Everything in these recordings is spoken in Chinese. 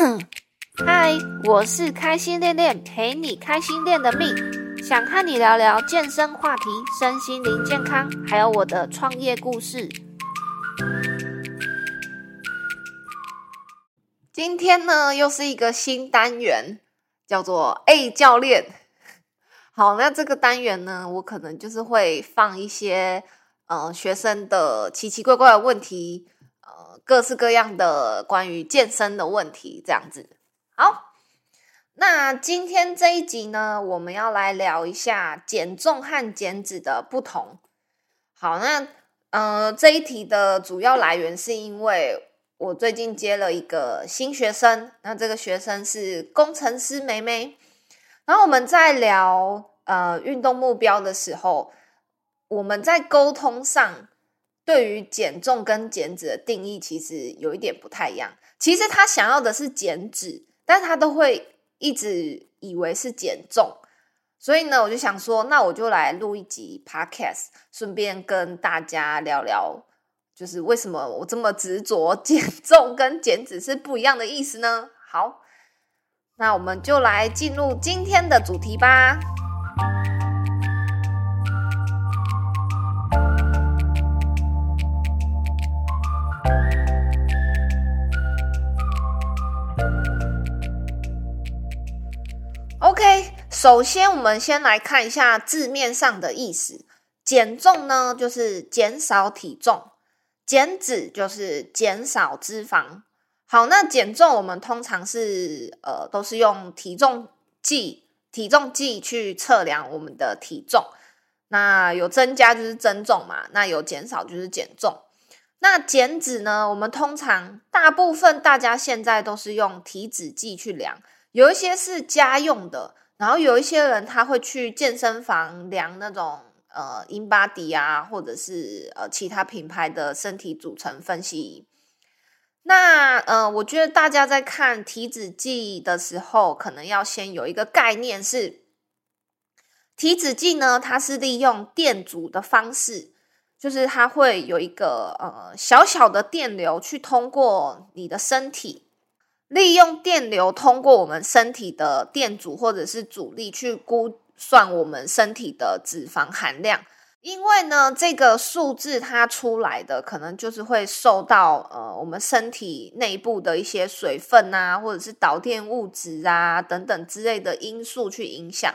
嗨，我是开心练练，陪你开心练的命，想和你聊聊健身话题、身心灵健康，还有我的创业故事。今天呢，又是一个新单元，叫做 A 教练。好，那这个单元呢，我可能就是会放一些呃学生的奇奇怪怪的问题。呃各式各样的关于健身的问题，这样子。好，那今天这一集呢，我们要来聊一下减重和减脂的不同。好，那呃，这一题的主要来源是因为我最近接了一个新学生，那这个学生是工程师梅梅。然后我们在聊呃运动目标的时候，我们在沟通上。对于减重跟减脂的定义，其实有一点不太一样。其实他想要的是减脂，但是他都会一直以为是减重。所以呢，我就想说，那我就来录一集 podcast，顺便跟大家聊聊，就是为什么我这么执着减重跟减脂是不一样的意思呢？好，那我们就来进入今天的主题吧。首先我们先来看一下字面上的意思。减重呢，就是减少体重；减脂就是减少脂肪。好，那减重我们通常是呃都是用体重计、体重计去测量我们的体重。那有增加就是增重嘛，那有减少就是减重。那减脂呢，我们通常大部分大家现在都是用体脂计去量。有一些是家用的，然后有一些人他会去健身房量那种呃英巴迪啊，或者是呃其他品牌的身体组成分析仪。那呃，我觉得大家在看体脂计的时候，可能要先有一个概念是，体脂计呢，它是利用电阻的方式，就是它会有一个呃小小的电流去通过你的身体。利用电流通过我们身体的电阻或者是阻力去估算我们身体的脂肪含量，因为呢，这个数字它出来的可能就是会受到呃我们身体内部的一些水分啊，或者是导电物质啊等等之类的因素去影响。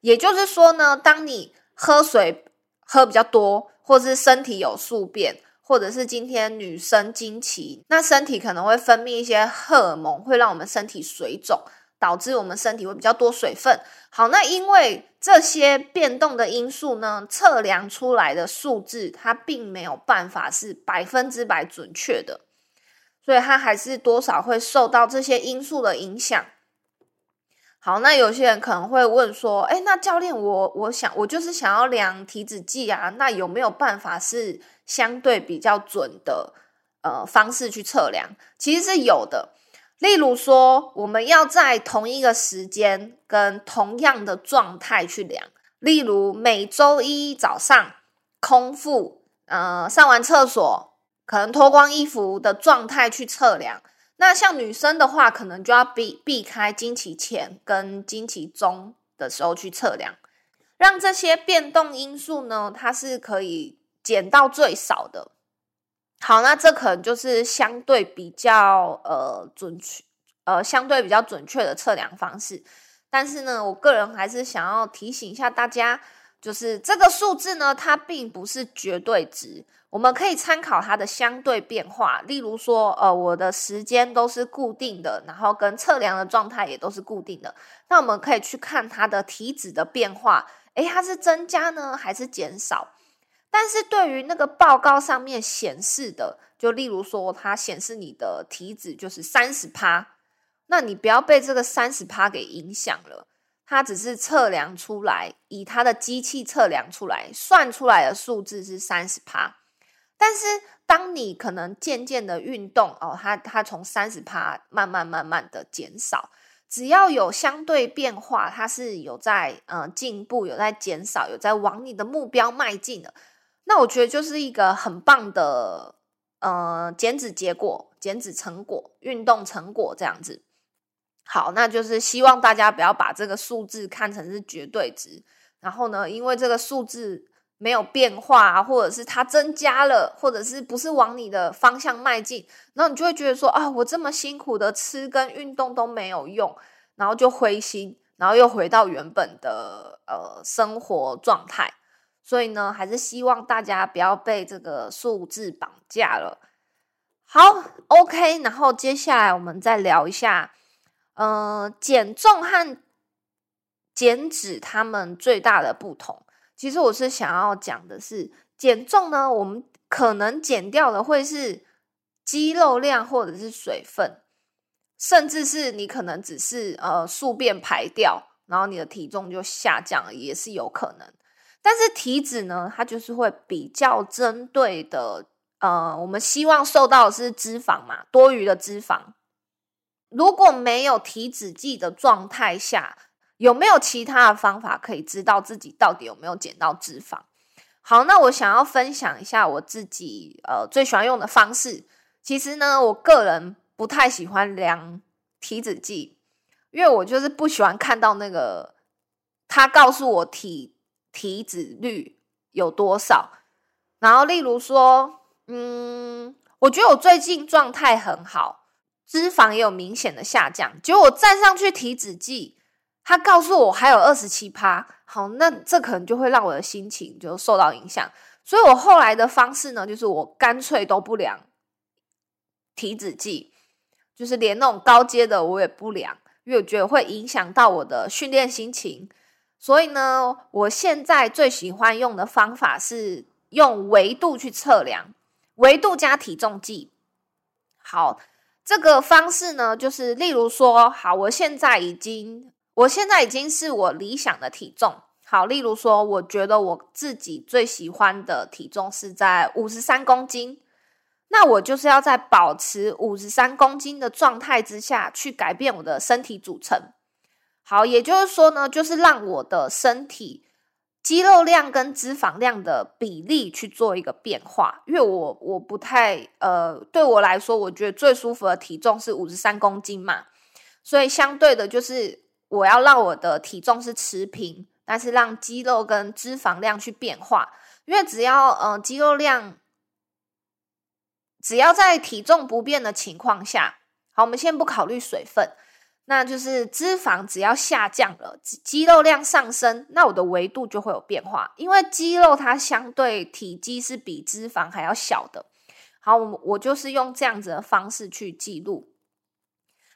也就是说呢，当你喝水喝比较多，或是身体有宿便。或者是今天女生经期，那身体可能会分泌一些荷尔蒙，会让我们身体水肿，导致我们身体会比较多水分。好，那因为这些变动的因素呢，测量出来的数字它并没有办法是百分之百准确的，所以它还是多少会受到这些因素的影响。好，那有些人可能会问说：“哎，那教练，我我想我就是想要量体脂计啊，那有没有办法是相对比较准的呃方式去测量？其实是有的。例如说，我们要在同一个时间跟同样的状态去量，例如每周一早上空腹，呃，上完厕所可能脱光衣服的状态去测量。”那像女生的话，可能就要避避开经期前跟经期中的时候去测量，让这些变动因素呢，它是可以减到最少的。好，那这可能就是相对比较呃准确，呃相对比较准确的测量方式。但是呢，我个人还是想要提醒一下大家，就是这个数字呢，它并不是绝对值。我们可以参考它的相对变化，例如说，呃，我的时间都是固定的，然后跟测量的状态也都是固定的。那我们可以去看它的体脂的变化，诶，它是增加呢还是减少？但是对于那个报告上面显示的，就例如说，它显示你的体脂就是三十趴，那你不要被这个三十趴给影响了。它只是测量出来，以它的机器测量出来，算出来的数字是三十趴。但是，当你可能渐渐的运动哦，它它从三十帕慢慢慢慢的减少，只要有相对变化，它是有在呃进步，有在减少，有在往你的目标迈进的，那我觉得就是一个很棒的呃减脂结果，减脂成果、运动成果这样子。好，那就是希望大家不要把这个数字看成是绝对值。然后呢，因为这个数字没有变化，或者是它增加了，或者是不是往你的方向迈进，然后你就会觉得说啊，我这么辛苦的吃跟运动都没有用，然后就灰心，然后又回到原本的呃生活状态。所以呢，还是希望大家不要被这个数字绑架了。好，OK，然后接下来我们再聊一下。呃，减重和减脂，它们最大的不同，其实我是想要讲的是，减重呢，我们可能减掉的会是肌肉量或者是水分，甚至是你可能只是呃宿便排掉，然后你的体重就下降了，也是有可能。但是体脂呢，它就是会比较针对的，呃，我们希望受到的是脂肪嘛，多余的脂肪。如果没有体脂计的状态下，有没有其他的方法可以知道自己到底有没有减到脂肪？好，那我想要分享一下我自己呃最喜欢用的方式。其实呢，我个人不太喜欢量体脂计，因为我就是不喜欢看到那个他告诉我体体脂率有多少。然后，例如说，嗯，我觉得我最近状态很好。脂肪也有明显的下降，结果我站上去体脂计，他告诉我还有二十七趴。好，那这可能就会让我的心情就受到影响，所以我后来的方式呢，就是我干脆都不量体脂计，就是连那种高阶的我也不量，因为我觉得会影响到我的训练心情。所以呢，我现在最喜欢用的方法是用维度去测量，维度加体重计。好。这个方式呢，就是例如说，好，我现在已经，我现在已经是我理想的体重。好，例如说，我觉得我自己最喜欢的体重是在五十三公斤，那我就是要在保持五十三公斤的状态之下去改变我的身体组成。好，也就是说呢，就是让我的身体。肌肉量跟脂肪量的比例去做一个变化，因为我我不太呃，对我来说，我觉得最舒服的体重是五十三公斤嘛，所以相对的就是我要让我的体重是持平，但是让肌肉跟脂肪量去变化，因为只要呃肌肉量只要在体重不变的情况下，好，我们先不考虑水分。那就是脂肪只要下降了，肌肉量上升，那我的维度就会有变化。因为肌肉它相对体积是比脂肪还要小的。好，我我就是用这样子的方式去记录。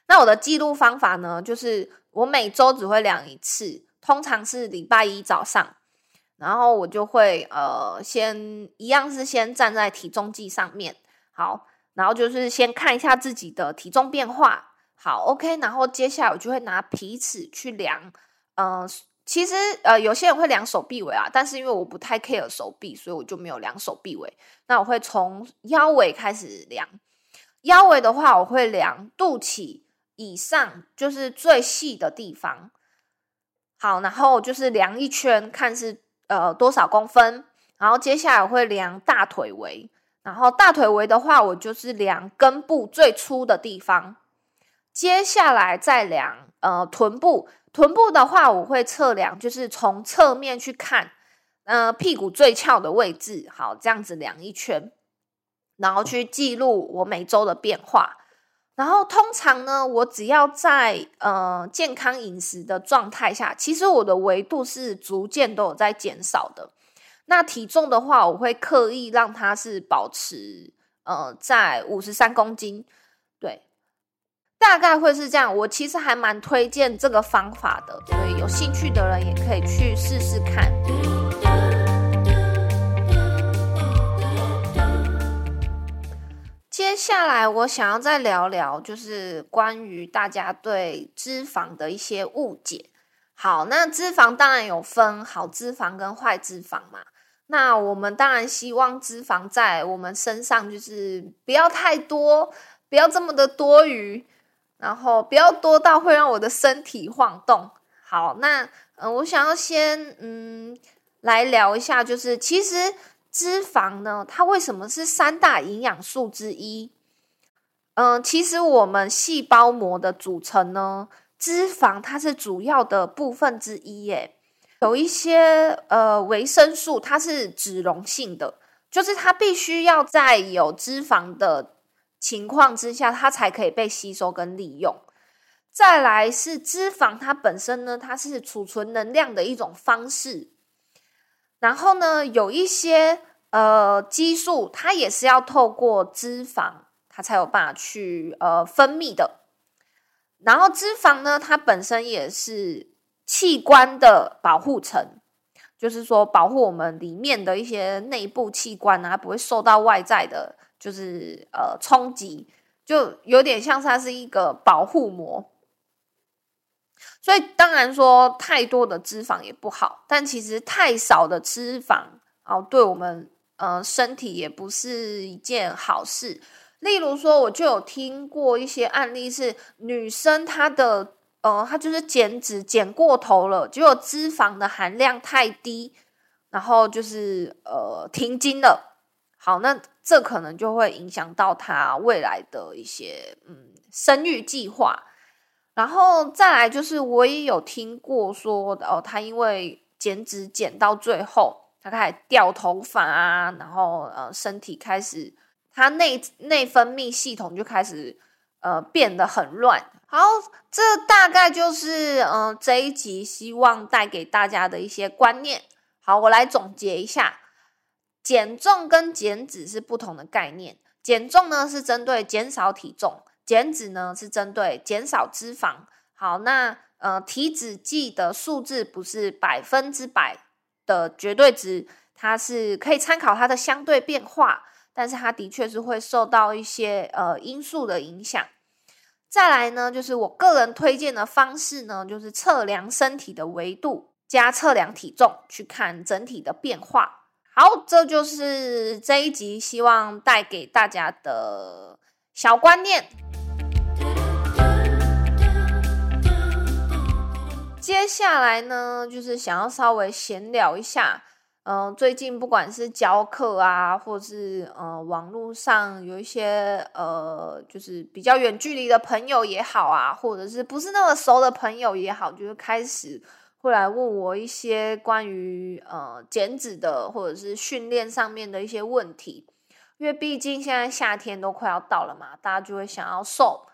那我的记录方法呢，就是我每周只会量一次，通常是礼拜一早上，然后我就会呃先一样是先站在体重计上面，好，然后就是先看一下自己的体重变化。好，OK，然后接下来我就会拿皮尺去量，嗯，其实呃有些人会量手臂围啊，但是因为我不太 care 手臂，所以我就没有量手臂围。那我会从腰围开始量，腰围的话我会量肚脐以上，就是最细的地方。好，然后就是量一圈，看是呃多少公分。然后接下来会量大腿围，然后大腿围的话，我就是量根部最粗的地方。接下来再量，呃，臀部，臀部的话，我会测量，就是从侧面去看，呃，屁股最翘的位置，好，这样子量一圈，然后去记录我每周的变化。然后通常呢，我只要在呃健康饮食的状态下，其实我的维度是逐渐都有在减少的。那体重的话，我会刻意让它是保持呃在五十三公斤，对。大概会是这样，我其实还蛮推荐这个方法的，所以有兴趣的人也可以去试试看。接下来我想要再聊聊，就是关于大家对脂肪的一些误解。好，那脂肪当然有分好脂肪跟坏脂肪嘛。那我们当然希望脂肪在我们身上就是不要太多，不要这么的多余。然后不要多到会让我的身体晃动。好，那嗯，我想要先嗯来聊一下，就是其实脂肪呢，它为什么是三大营养素之一？嗯，其实我们细胞膜的组成呢，脂肪它是主要的部分之一，耶。有一些呃维生素，它是脂溶性的，就是它必须要在有脂肪的情况之下，它才可以被吸收跟利用。再来是脂肪，它本身呢，它是储存能量的一种方式。然后呢，有一些呃激素，它也是要透过脂肪，它才有办法去呃分泌的。然后脂肪呢，它本身也是。器官的保护层，就是说保护我们里面的一些内部器官啊，不会受到外在的，就是呃冲击，就有点像它是一个保护膜。所以当然说太多的脂肪也不好，但其实太少的脂肪哦，对我们呃身体也不是一件好事。例如说，我就有听过一些案例，是女生她的。呃，她就是减脂减过头了，结果脂肪的含量太低，然后就是呃停经了。好，那这可能就会影响到她未来的一些嗯生育计划。然后再来就是，我也有听过说，哦，他因为减脂减到最后，他开始掉头发啊，然后呃身体开始，他内内分泌系统就开始呃变得很乱。好，这大概就是嗯这一集希望带给大家的一些观念。好，我来总结一下，减重跟减脂是不同的概念。减重呢是针对减少体重，减脂呢是针对减少脂肪。好，那呃体脂计的数字不是百分之百的绝对值，它是可以参考它的相对变化，但是它的确是会受到一些呃因素的影响。再来呢，就是我个人推荐的方式呢，就是测量身体的维度加测量体重，去看整体的变化。好，这就是这一集希望带给大家的小观念。接下来呢，就是想要稍微闲聊一下。嗯，最近不管是教课啊，或是呃网络上有一些呃，就是比较远距离的朋友也好啊，或者是不是那么熟的朋友也好，就是开始会来问我一些关于呃减脂的或者是训练上面的一些问题，因为毕竟现在夏天都快要到了嘛，大家就会想要瘦。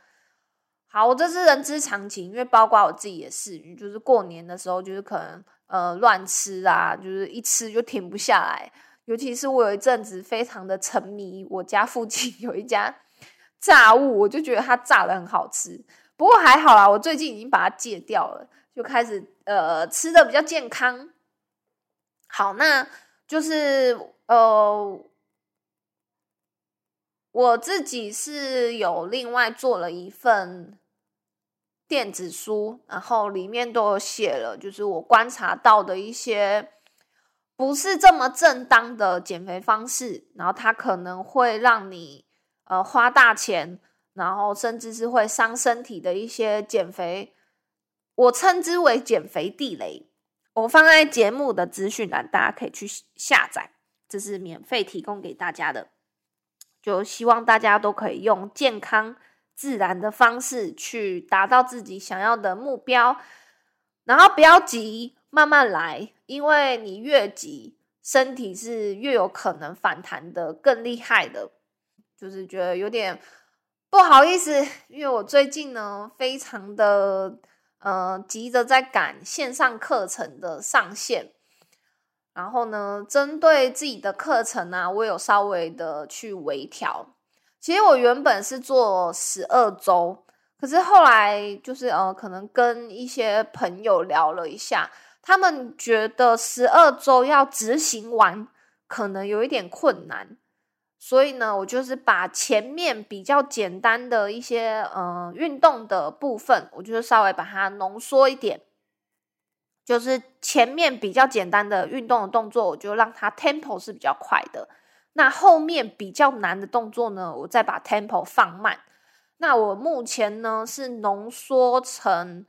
好，这是人之常情，因为包括我自己也是，就是过年的时候，就是可能。呃，乱吃啊，就是一吃就停不下来。尤其是我有一阵子非常的沉迷，我家附近 有一家炸物，我就觉得它炸的很好吃。不过还好啦，我最近已经把它戒掉了，就开始呃吃的比较健康。好，那就是呃，我自己是有另外做了一份。电子书，然后里面都有写了，就是我观察到的一些不是这么正当的减肥方式，然后它可能会让你呃花大钱，然后甚至是会伤身体的一些减肥，我称之为减肥地雷。我放在节目的资讯栏，大家可以去下载，这是免费提供给大家的，就希望大家都可以用健康。自然的方式去达到自己想要的目标，然后不要急，慢慢来，因为你越急，身体是越有可能反弹的更厉害的。就是觉得有点不好意思，因为我最近呢，非常的呃急着在赶线上课程的上线，然后呢，针对自己的课程呢，我有稍微的去微调。其实我原本是做十二周，可是后来就是呃，可能跟一些朋友聊了一下，他们觉得十二周要执行完可能有一点困难，所以呢，我就是把前面比较简单的一些呃运动的部分，我就是稍微把它浓缩一点，就是前面比较简单的运动的动作，我就让它 tempo 是比较快的。那后面比较难的动作呢，我再把 tempo 放慢。那我目前呢是浓缩成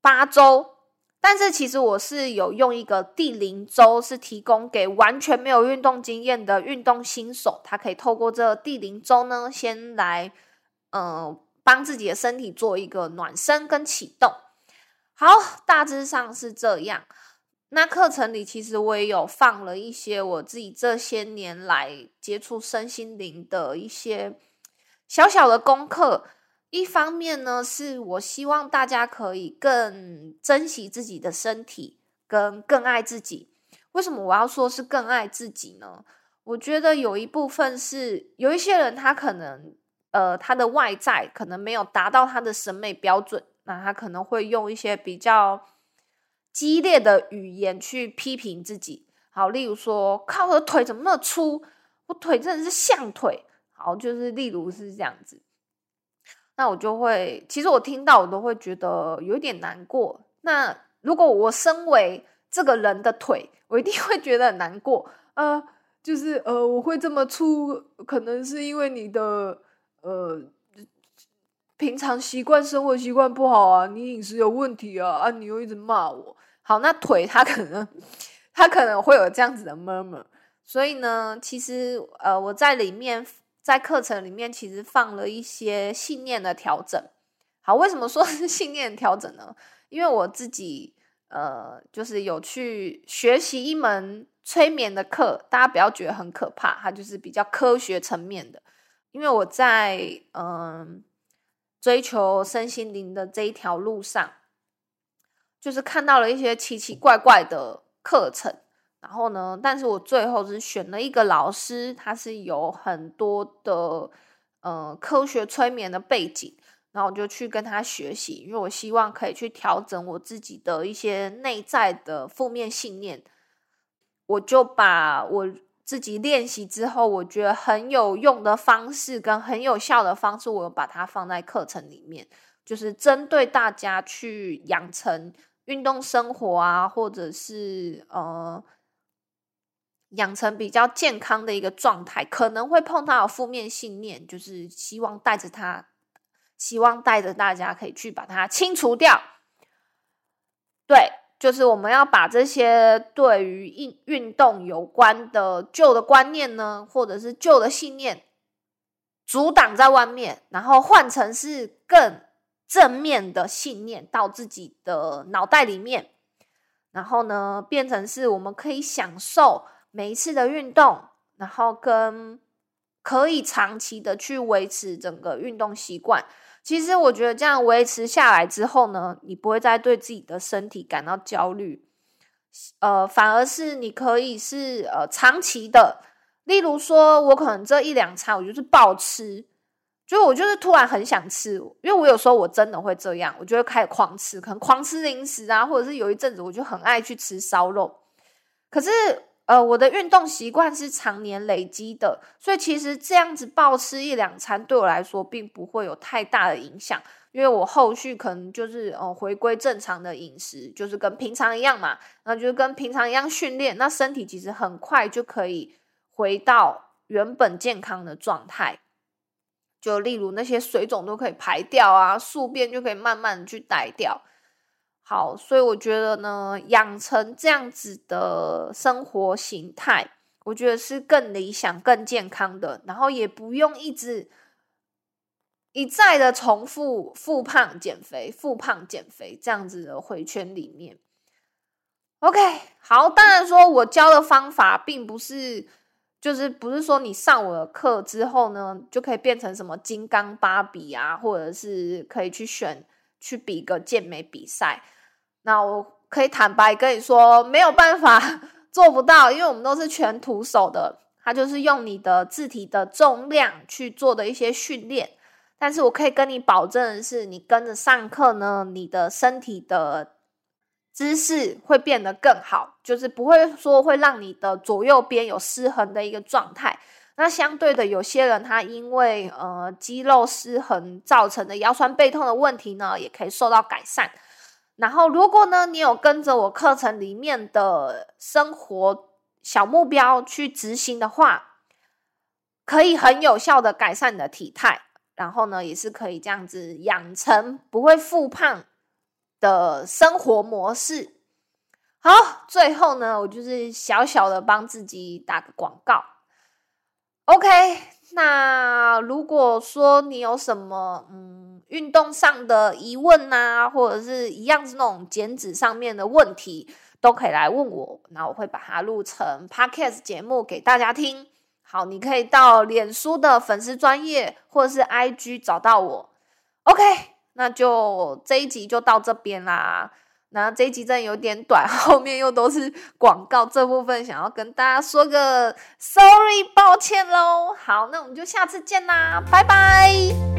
八周，但是其实我是有用一个第零周，是提供给完全没有运动经验的运动新手，他可以透过这第零周呢，先来呃，帮自己的身体做一个暖身跟启动。好，大致上是这样。那课程里其实我也有放了一些我自己这些年来接触身心灵的一些小小的功课。一方面呢，是我希望大家可以更珍惜自己的身体，跟更爱自己。为什么我要说是更爱自己呢？我觉得有一部分是有一些人他可能呃他的外在可能没有达到他的审美标准，那他可能会用一些比较。激烈的语言去批评自己，好，例如说，靠我的腿怎么那么粗？我腿真的是象腿。好，就是例如是这样子，那我就会，其实我听到我都会觉得有点难过。那如果我身为这个人的腿，我一定会觉得很难过。呃，就是呃，我会这么粗，可能是因为你的呃。平常习惯生活习惯不好啊，你饮食有问题啊啊！你又一直骂我，好，那腿他可能他可能会有这样子的 murmur，所以呢，其实呃，我在里面在课程里面其实放了一些信念的调整。好，为什么说是 信念调整呢？因为我自己呃，就是有去学习一门催眠的课，大家不要觉得很可怕，它就是比较科学层面的。因为我在嗯。追求身心灵的这一条路上，就是看到了一些奇奇怪怪的课程，然后呢，但是我最后是选了一个老师，他是有很多的呃科学催眠的背景，然后我就去跟他学习，因为我希望可以去调整我自己的一些内在的负面信念，我就把我。自己练习之后，我觉得很有用的方式跟很有效的方式，我有把它放在课程里面，就是针对大家去养成运动生活啊，或者是呃养成比较健康的一个状态，可能会碰到负面信念，就是希望带着它，希望带着大家可以去把它清除掉，对。就是我们要把这些对于运运动有关的旧的观念呢，或者是旧的信念，阻挡在外面，然后换成是更正面的信念到自己的脑袋里面，然后呢，变成是我们可以享受每一次的运动，然后跟可以长期的去维持整个运动习惯。其实我觉得这样维持下来之后呢，你不会再对自己的身体感到焦虑，呃，反而是你可以是呃长期的，例如说我可能这一两餐我就是暴吃，就我就是突然很想吃，因为我有时候我真的会这样，我就会开始狂吃，可能狂吃零食啊，或者是有一阵子我就很爱去吃烧肉，可是。呃，我的运动习惯是常年累积的，所以其实这样子暴吃一两餐对我来说并不会有太大的影响，因为我后续可能就是呃回归正常的饮食，就是跟平常一样嘛，那就是跟平常一样训练，那身体其实很快就可以回到原本健康的状态，就例如那些水肿都可以排掉啊，宿便就可以慢慢去带掉。好，所以我觉得呢，养成这样子的生活形态，我觉得是更理想、更健康的。然后也不用一直一再的重复复胖、减肥、复胖、减肥这样子的回圈里面。OK，好，当然说我教的方法并不是，就是不是说你上我的课之后呢，就可以变成什么金刚芭比啊，或者是可以去选去比个健美比赛。那我可以坦白跟你说，没有办法做不到，因为我们都是全徒手的，它就是用你的字体的重量去做的一些训练。但是我可以跟你保证的是，你跟着上课呢，你的身体的姿势会变得更好，就是不会说会让你的左右边有失衡的一个状态。那相对的，有些人他因为呃肌肉失衡造成的腰酸背痛的问题呢，也可以受到改善。然后，如果呢，你有跟着我课程里面的生活小目标去执行的话，可以很有效的改善你的体态。然后呢，也是可以这样子养成不会复胖的生活模式。好，最后呢，我就是小小的帮自己打个广告。OK，那如果说你有什么嗯运动上的疑问呐，或者是一样是那种减脂上面的问题，都可以来问我，那我会把它录成 podcast 节目给大家听。好，你可以到脸书的粉丝专业或者是 IG 找到我。OK，那就这一集就到这边啦。那这一集真的有点短，后面又都是广告，这部分想要跟大家说个 sorry，抱歉喽。好，那我们就下次见啦，拜拜。